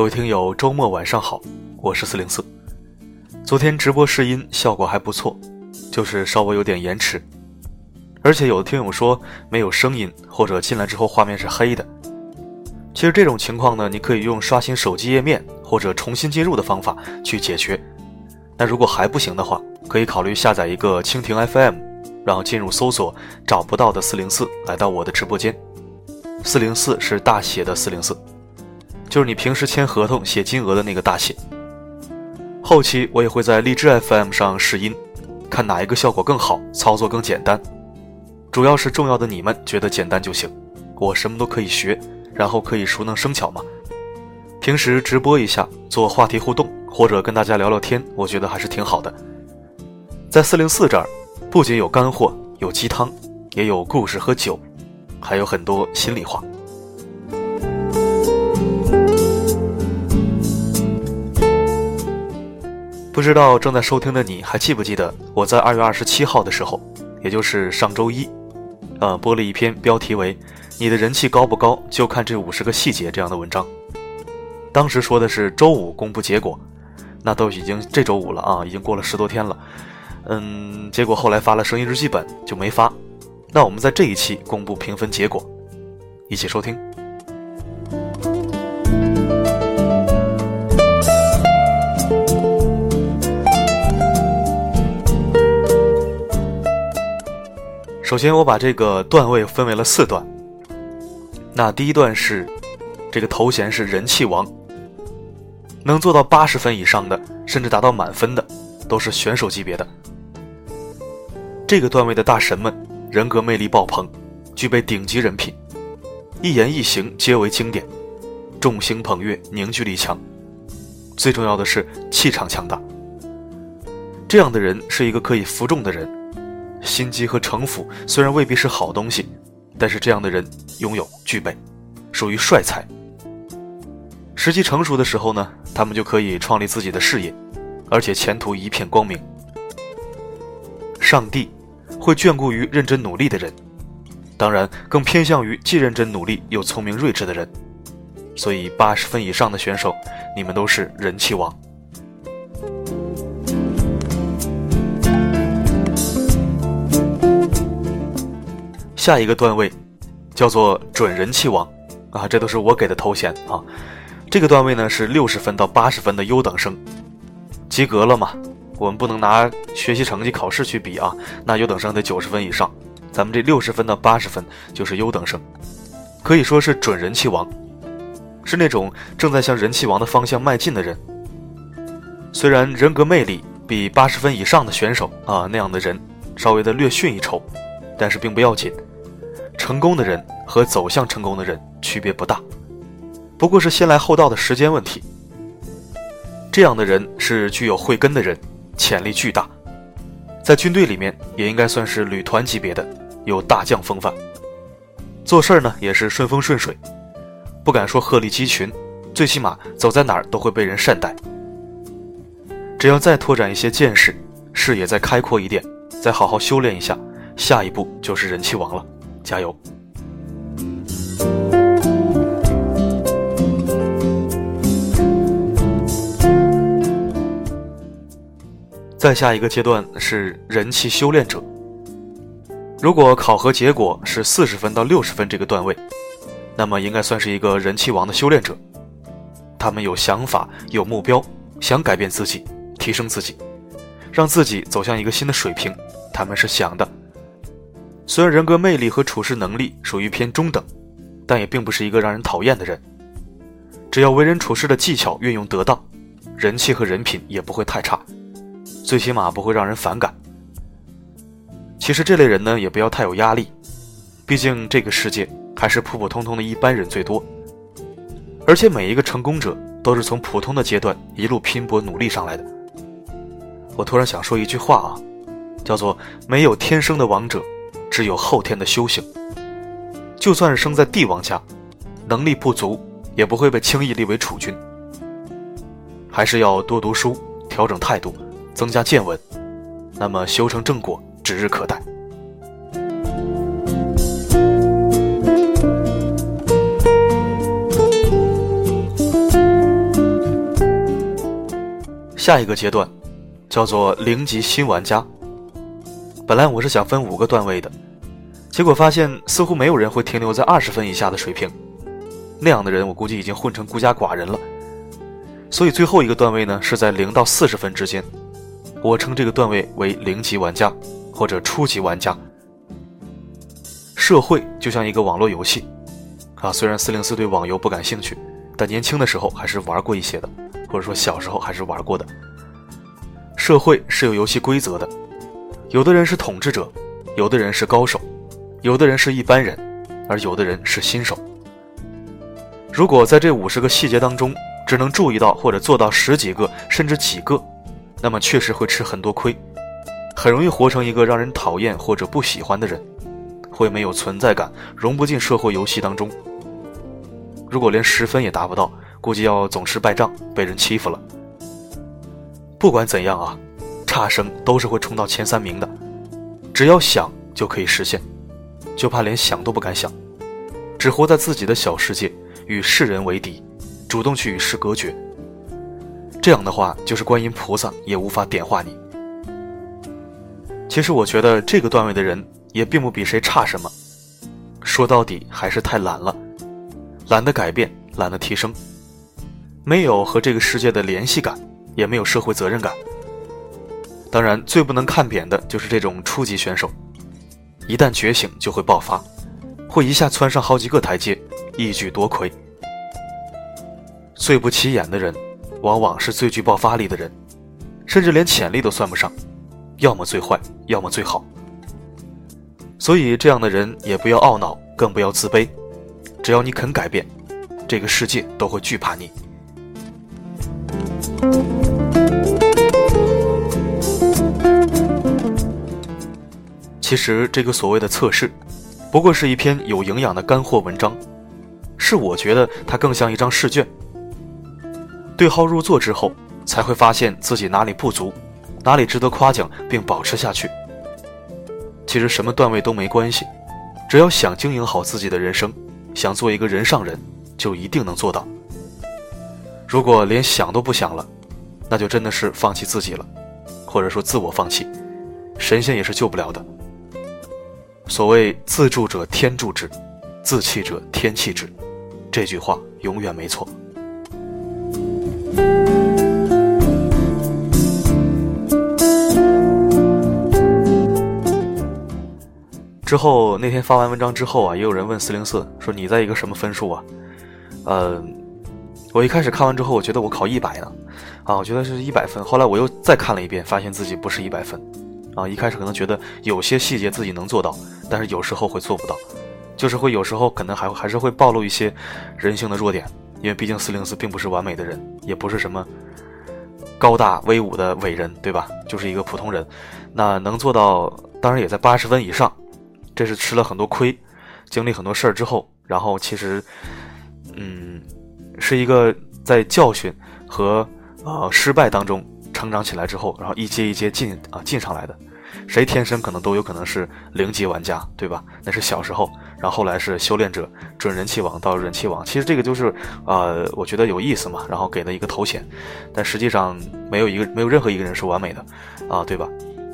各位听友，周末晚上好，我是四零四。昨天直播试音效果还不错，就是稍微有点延迟，而且有的听友说没有声音，或者进来之后画面是黑的。其实这种情况呢，你可以用刷新手机页面或者重新进入的方法去解决。那如果还不行的话，可以考虑下载一个蜻蜓 FM，然后进入搜索找不到的四零四，来到我的直播间。四零四是大写的四零四。就是你平时签合同写金额的那个大写。后期我也会在荔枝 FM 上试音，看哪一个效果更好，操作更简单。主要是重要的你们觉得简单就行，我什么都可以学，然后可以熟能生巧嘛。平时直播一下，做话题互动，或者跟大家聊聊天，我觉得还是挺好的。在四零四这儿，不仅有干货，有鸡汤，也有故事和酒，还有很多心里话。不知道正在收听的你还记不记得我在二月二十七号的时候，也就是上周一，呃，播了一篇标题为“你的人气高不高，就看这五十个细节”这样的文章。当时说的是周五公布结果，那都已经这周五了啊，已经过了十多天了。嗯，结果后来发了声音日记本就没发。那我们在这一期公布评分结果，一起收听。首先，我把这个段位分为了四段。那第一段是，这个头衔是人气王，能做到八十分以上的，甚至达到满分的，都是选手级别的。这个段位的大神们，人格魅力爆棚，具备顶级人品，一言一行皆为经典，众星捧月，凝聚力强，最重要的是气场强大。这样的人是一个可以服众的人。心机和城府虽然未必是好东西，但是这样的人拥有具备，属于帅才。时机成熟的时候呢，他们就可以创立自己的事业，而且前途一片光明。上帝会眷顾于认真努力的人，当然更偏向于既认真努力又聪明睿智的人。所以八十分以上的选手，你们都是人气王。下一个段位叫做准人气王啊，这都是我给的头衔啊。这个段位呢是六十分到八十分的优等生，及格了嘛？我们不能拿学习成绩考试去比啊，那优等生得九十分以上，咱们这六十分到八十分就是优等生，可以说是准人气王，是那种正在向人气王的方向迈进的人。虽然人格魅力比八十分以上的选手啊那样的人稍微的略逊一筹，但是并不要紧。成功的人和走向成功的人区别不大，不过是先来后到的时间问题。这样的人是具有慧根的人，潜力巨大，在军队里面也应该算是旅团级别的，有大将风范。做事儿呢也是顺风顺水，不敢说鹤立鸡群，最起码走在哪儿都会被人善待。只要再拓展一些见识，视野再开阔一点，再好好修炼一下，下一步就是人气王了。加油！再下一个阶段是人气修炼者。如果考核结果是四十分到六十分这个段位，那么应该算是一个人气王的修炼者。他们有想法、有目标，想改变自己、提升自己，让自己走向一个新的水平。他们是想的。虽然人格魅力和处事能力属于偏中等，但也并不是一个让人讨厌的人。只要为人处事的技巧运用得当，人气和人品也不会太差，最起码不会让人反感。其实这类人呢，也不要太有压力，毕竟这个世界还是普普通通的一般人最多，而且每一个成功者都是从普通的阶段一路拼搏努力上来的。我突然想说一句话啊，叫做“没有天生的王者”。只有后天的修行。就算是生在帝王家，能力不足也不会被轻易立为储君。还是要多读书，调整态度，增加见闻，那么修成正果指日可待。下一个阶段叫做零级新玩家。本来我是想分五个段位的，结果发现似乎没有人会停留在二十分以下的水平，那样的人我估计已经混成孤家寡人了。所以最后一个段位呢是在零到四十分之间，我称这个段位为零级玩家或者初级玩家。社会就像一个网络游戏，啊，虽然四零四对网游不感兴趣，但年轻的时候还是玩过一些的，或者说小时候还是玩过的。社会是有游戏规则的，有的人是统治者，有的人是高手，有的人是一般人，而有的人是新手。如果在这五十个细节当中，只能注意到或者做到十几个甚至几个，那么确实会吃很多亏，很容易活成一个让人讨厌或者不喜欢的人，会没有存在感，融不进社会游戏当中。如果连十分也达不到，估计要总是败仗，被人欺负了。不管怎样啊，差生都是会冲到前三名的，只要想就可以实现，就怕连想都不敢想，只活在自己的小世界，与世人为敌。主动去与世隔绝，这样的话，就是观音菩萨也无法点化你。其实我觉得这个段位的人也并不比谁差什么，说到底还是太懒了，懒得改变，懒得提升，没有和这个世界的联系感，也没有社会责任感。当然，最不能看扁的就是这种初级选手，一旦觉醒就会爆发，会一下窜上好几个台阶，一举夺魁。最不起眼的人，往往是最具爆发力的人，甚至连潜力都算不上，要么最坏，要么最好。所以这样的人也不要懊恼，更不要自卑，只要你肯改变，这个世界都会惧怕你。其实这个所谓的测试，不过是一篇有营养的干货文章，是我觉得它更像一张试卷。对号入座之后，才会发现自己哪里不足，哪里值得夸奖，并保持下去。其实什么段位都没关系，只要想经营好自己的人生，想做一个人上人，就一定能做到。如果连想都不想了，那就真的是放弃自己了，或者说自我放弃，神仙也是救不了的。所谓自助者天助之，自弃者天弃之，这句话永远没错。之后那天发完文章之后啊，也有人问四零四说你在一个什么分数啊？呃，我一开始看完之后，我觉得我考一百呢，啊，我觉得是一百分。后来我又再看了一遍，发现自己不是一百分，啊，一开始可能觉得有些细节自己能做到，但是有时候会做不到，就是会有时候可能还还是会暴露一些人性的弱点。因为毕竟四零四并不是完美的人，也不是什么高大威武的伟人，对吧？就是一个普通人。那能做到，当然也在八十分以上。这是吃了很多亏，经历很多事儿之后，然后其实，嗯，是一个在教训和呃失败当中成长起来之后，然后一阶一阶进啊进上来的。谁天生可能都有可能是零级玩家，对吧？那是小时候。然后后来是修炼者，准人气王到人气王，其实这个就是，呃，我觉得有意思嘛，然后给了一个头衔，但实际上没有一个没有任何一个人是完美的，啊，对吧？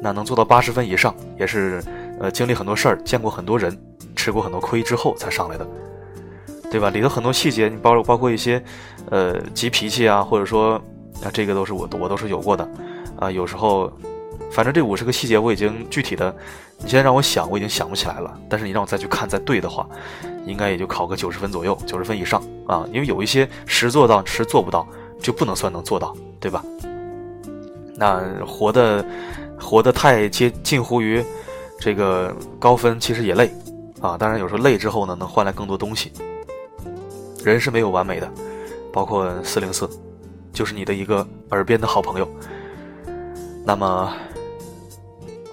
那能做到八十分以上，也是，呃，经历很多事儿，见过很多人，吃过很多亏之后才上来的，对吧？里头很多细节，你包包括一些，呃，急脾气啊，或者说，那，这个都是我我都是有过的，啊，有时候。反正这五十个细节我已经具体的，你现在让我想，我已经想不起来了。但是你让我再去看再对的话，应该也就考个九十分左右，九十分以上啊。因为有一些实做到实做不到，就不能算能做到，对吧？那活的活的太接近乎于这个高分，其实也累啊。当然有时候累之后呢，能换来更多东西。人是没有完美的，包括四零四，就是你的一个耳边的好朋友。那么。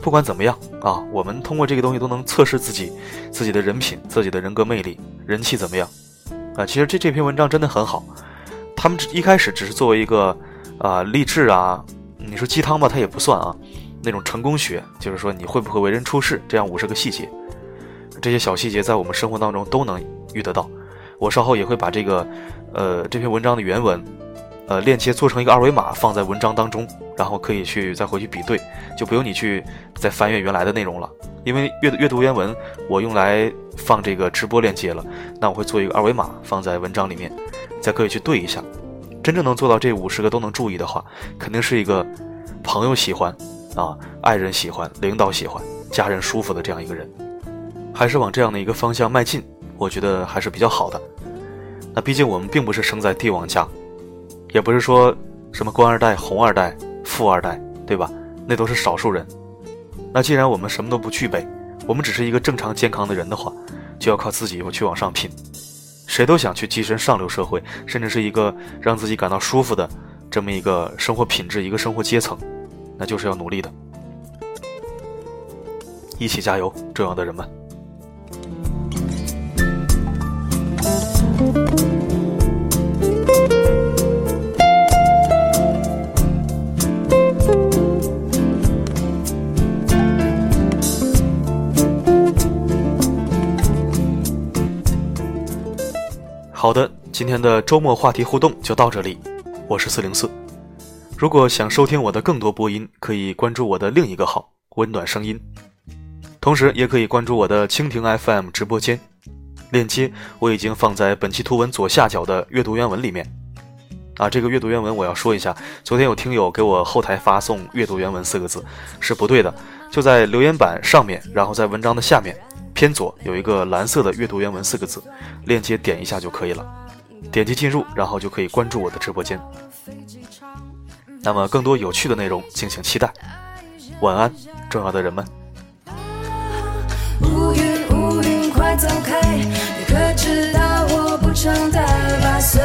不管怎么样啊，我们通过这个东西都能测试自己，自己的人品、自己的人格魅力、人气怎么样啊？其实这这篇文章真的很好，他们一开始只是作为一个啊励志啊，你说鸡汤吧，它也不算啊，那种成功学，就是说你会不会为人处事，这样五十个细节，这些小细节在我们生活当中都能遇得到。我稍后也会把这个呃这篇文章的原文呃链接做成一个二维码放在文章当中，然后可以去再回去比对，就不用你去再翻阅原来的内容了。因为阅阅读原文我用来放这个直播链接了，那我会做一个二维码放在文章里面，再可以去对一下。真正能做到这五十个都能注意的话，肯定是一个朋友喜欢啊，爱人喜欢，领导喜欢，家人舒服的这样一个人，还是往这样的一个方向迈进，我觉得还是比较好的。那毕竟我们并不是生在帝王家，也不是说什么官二代、红二代、富二代，对吧？那都是少数人。那既然我们什么都不具备，我们只是一个正常健康的人的话，就要靠自己去往上拼。谁都想去跻身上流社会，甚至是一个让自己感到舒服的这么一个生活品质、一个生活阶层，那就是要努力的。一起加油，重要的人们！好的，今天的周末话题互动就到这里，我是四零四。如果想收听我的更多播音，可以关注我的另一个号“温暖声音”，同时也可以关注我的蜻蜓 FM 直播间，链接我已经放在本期图文左下角的阅读原文里面。啊，这个阅读原文我要说一下，昨天有听友给我后台发送“阅读原文”四个字是不对的，就在留言板上面，然后在文章的下面。偏左有一个蓝色的“阅读原文”四个字，链接点一下就可以了，点击进入，然后就可以关注我的直播间。那么更多有趣的内容，敬请期待。晚安，重要的人们。乌云乌云快走开，你可知道我不常带把伞，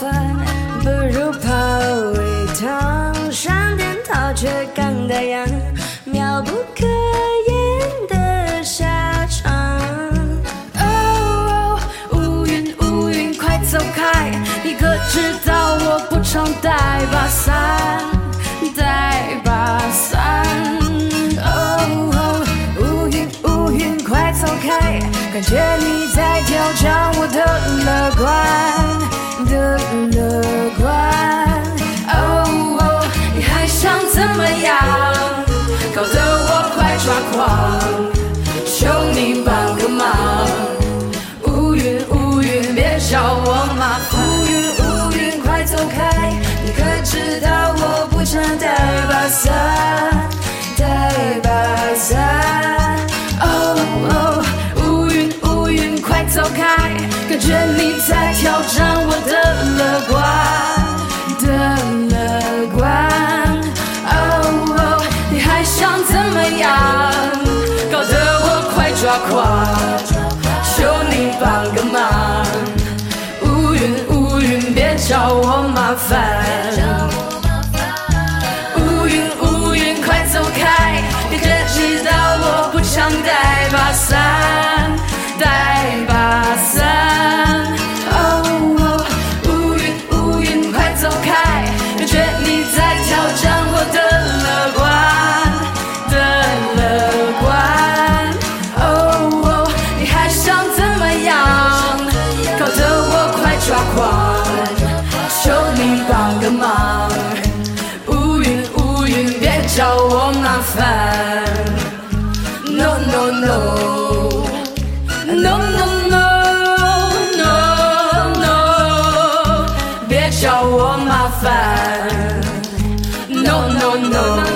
不如泡一汤，闪电逃却刚打烊，妙不可言的下场。乌云乌云快走开，你可知道我不常带把伞，带把伞。哦，乌云乌云快走开，感觉你在挑战我的。乐观愿你在挑战我的乐观的乐观，哦，你还想怎么样？搞得我快抓狂，求你帮个忙。乌云乌云，别找我麻烦。我麻烦。No no no no